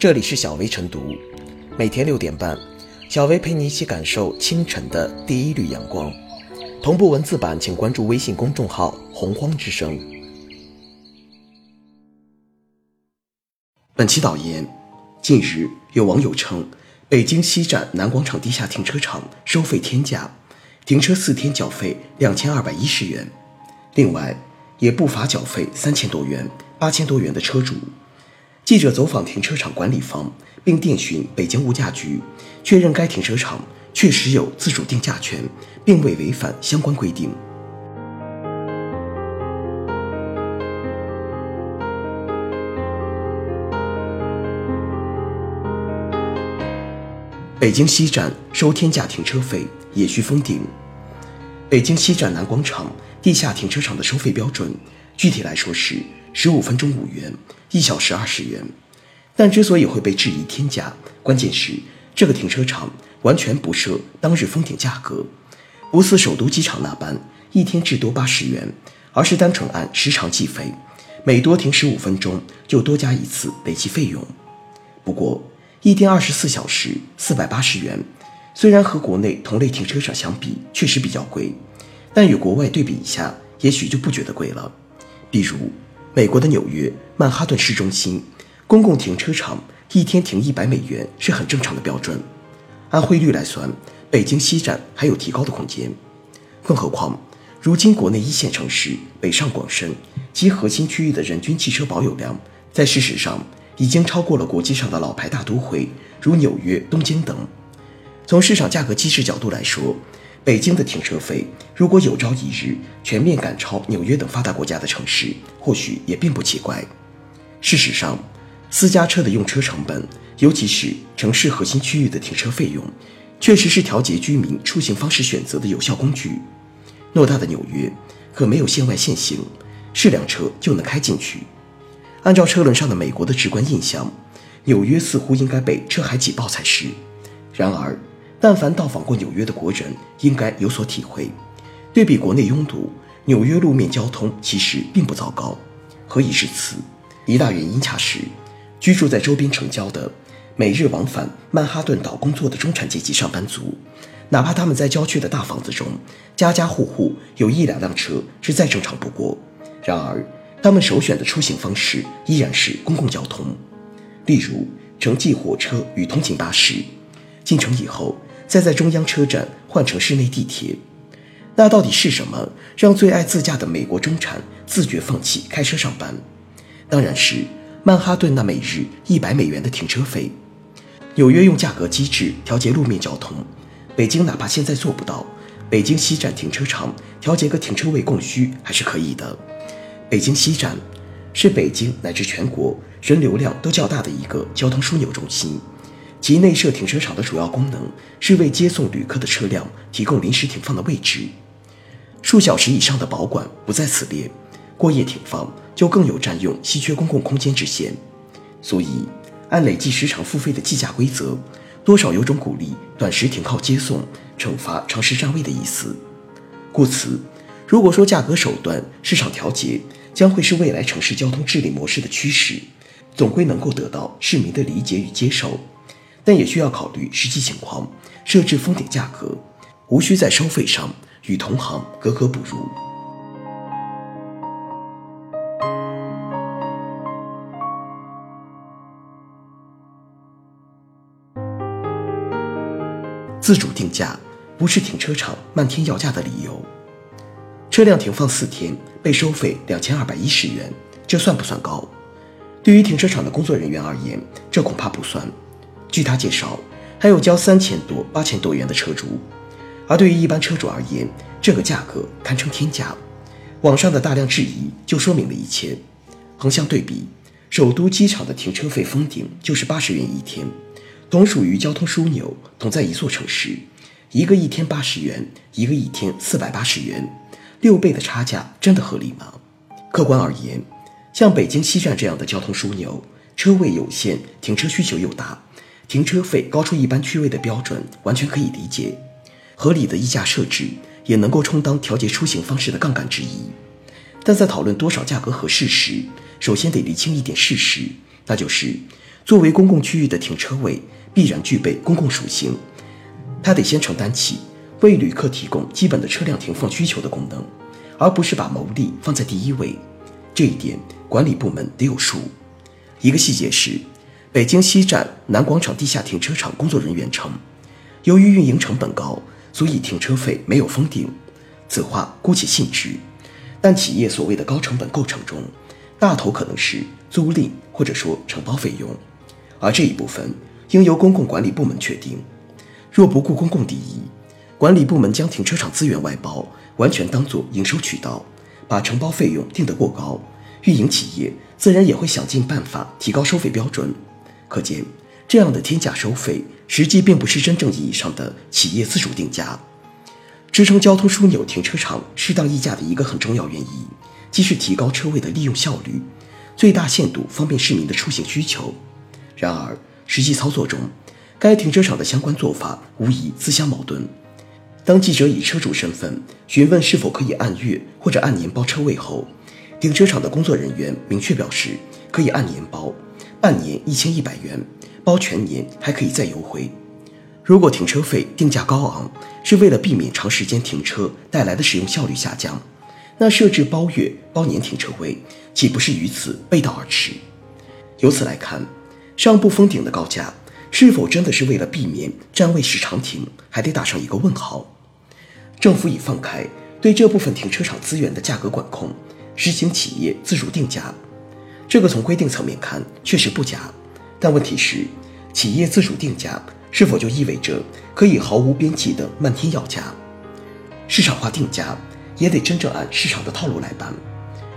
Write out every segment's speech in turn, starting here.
这里是小薇晨读，每天六点半，小薇陪你一起感受清晨的第一缕阳光。同步文字版，请关注微信公众号“洪荒之声”。本期导言：近日有网友称，北京西站南广场地下停车场收费天价，停车四天缴费两千二百一十元，另外也不乏缴费三千多元、八千多元的车主。记者走访停车场管理方，并电询北京物价局，确认该停车场确实有自主定价权，并未违反相关规定。北京西站收天价停车费也需封顶。北京西站南广场地下停车场的收费标准，具体来说是十五分钟五元。一小时二十元，但之所以会被质疑天价，关键是这个停车场完全不设当日封顶价格，不似首都机场那般一天至多八十元，而是单纯按时长计费，每多停十五分钟就多加一次累计费用。不过一天二十四小时四百八十元，虽然和国内同类停车场相比确实比较贵，但与国外对比一下，也许就不觉得贵了。比如。美国的纽约曼哈顿市中心公共停车场一天停一百美元是很正常的标准。按汇率来算，北京西站还有提高的空间。更何况，如今国内一线城市北上广深及核心区域的人均汽车保有量，在事实上已经超过了国际上的老牌大都会，如纽约、东京等。从市场价格机制角度来说，北京的停车费，如果有朝一日全面赶超纽约等发达国家的城市，或许也并不奇怪。事实上，私家车的用车成本，尤其是城市核心区域的停车费用，确实是调节居民出行方式选择的有效工具。偌大的纽约可没有限外限行，是辆车就能开进去。按照车轮上的美国的直观印象，纽约似乎应该被车海挤爆才是。然而，但凡到访过纽约的国人，应该有所体会。对比国内拥堵，纽约路面交通其实并不糟糕。何以至此？一大原因恰是，居住在周边城郊的、每日往返曼哈顿岛工作的中产阶级上班族，哪怕他们在郊区的大房子中，家家户户有一两辆车是再正常不过。然而，他们首选的出行方式依然是公共交通，例如城际火车与通勤巴士。进城以后。再在中央车站换乘室内地铁，那到底是什么让最爱自驾的美国中产自觉放弃开车上班？当然是曼哈顿那每日一百美元的停车费。纽约用价格机制调节路面交通，北京哪怕现在做不到，北京西站停车场调节个停车位供需还是可以的。北京西站是北京乃至全国人流量都较大的一个交通枢纽中心。其内设停车场的主要功能是为接送旅客的车辆提供临时停放的位置，数小时以上的保管不在此列，过夜停放就更有占用稀缺公共空间之嫌。所以，按累计时长付费的计价规则，多少有种鼓励短时停靠接送、惩罚长时占位的意思。故此，如果说价格手段市场调节将会是未来城市交通治理模式的趋势，总归能够得到市民的理解与接受。但也需要考虑实际情况，设置封顶价格，无需在收费上与同行格格不入。自主定价不是停车场漫天要价的理由。车辆停放四天被收费两千二百一十元，这算不算高？对于停车场的工作人员而言，这恐怕不算。据他介绍，还有交三千多、八千多元的车主，而对于一般车主而言，这个价格堪称天价。网上的大量质疑就说明了一切。横向对比，首都机场的停车费封顶就是八十元一天，同属于交通枢纽，同在一座城市，一个一天八十元，一个一天四百八十元，六倍的差价真的合理吗？客观而言，像北京西站这样的交通枢纽，车位有限，停车需求又大。停车费高出一般区位的标准，完全可以理解。合理的溢价设置也能够充当调节出行方式的杠杆之一。但在讨论多少价格合适时，首先得厘清一点事实，那就是作为公共区域的停车位，必然具备公共属性，它得先承担起为旅客提供基本的车辆停放需求的功能，而不是把牟利放在第一位。这一点管理部门得有数。一个细节是，北京西站南广场地下停车场工作人员称，由于运营成本高，所以停车费没有封顶。此话姑且信之，但企业所谓的高成本构成中，大头可能是租赁或者说承包费用。而这一部分应由公共管理部门确定。若不顾公共利益，管理部门将停车场资源外包，完全当作营收渠道，把承包费用定得过高，运营企业自然也会想尽办法提高收费标准。可见，这样的天价收费，实际并不是真正意义上的企业自主定价。支撑交通枢纽停车场适当溢价的一个很重要原因，即是提高车位的利用效率，最大限度方便市民的出行需求。然而，实际操作中，该停车场的相关做法无疑自相矛盾。当记者以车主身份询问是否可以按月或者按年包车位后，停车场的工作人员明确表示可以按年包，半年一千一百元，包全年还可以再优惠。如果停车费定价高昂是为了避免长时间停车带来的使用效率下降，那设置包月、包年停车位岂不是与此背道而驰？由此来看。上不封顶的高价，是否真的是为了避免占位时长停，还得打上一个问号。政府已放开对这部分停车场资源的价格管控，实行企业自主定价，这个从规定层面看确实不假。但问题是，企业自主定价是否就意味着可以毫无边际的漫天要价？市场化定价也得真正按市场的套路来办，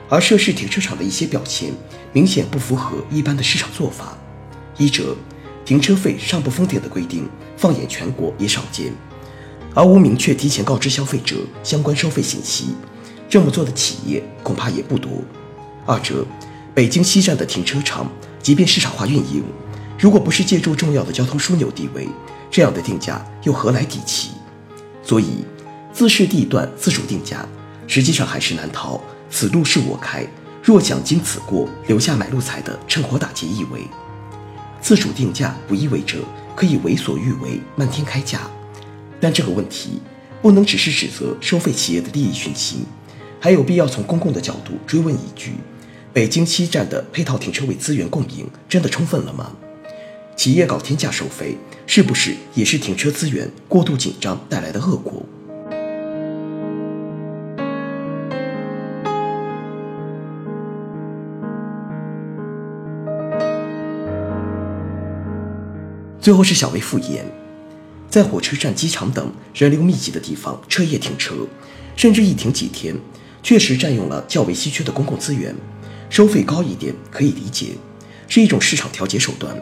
而涉事停车场的一些表现明显不符合一般的市场做法。一者，停车费上不封顶的规定，放眼全国也少见，而无明确提前告知消费者相关收费信息，这么做的企业恐怕也不多。二者，北京西站的停车场，即便市场化运营，如果不是借助重要的交通枢纽地位，这样的定价又何来底气？所以，自市地段自主定价，实际上还是难逃“此路是我开，若想经此过，留下买路财”的趁火打劫意味。自主定价不意味着可以为所欲为、漫天开价，但这个问题不能只是指责收费企业的利益熏心，还有必要从公共的角度追问一句：北京西站的配套停车位资源供应真的充分了吗？企业搞天价收费，是不是也是停车资源过度紧张带来的恶果？最后是小微复言，在火车站、机场等人流密集的地方彻夜停车，甚至一停几天，确实占用了较为稀缺的公共资源，收费高一点可以理解，是一种市场调节手段。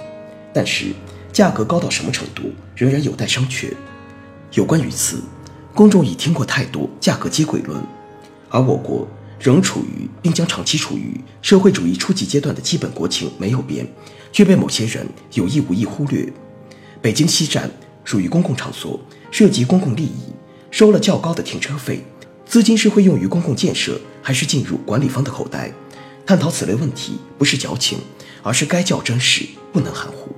但是价格高到什么程度，仍然有待商榷。有关于此，公众已听过太多价格接轨论，而我国仍处于并将长期处于社会主义初级阶段的基本国情没有变，却被某些人有意无意忽略。北京西站属于公共场所，涉及公共利益，收了较高的停车费，资金是会用于公共建设，还是进入管理方的口袋？探讨此类问题，不是矫情，而是该较真实，不能含糊。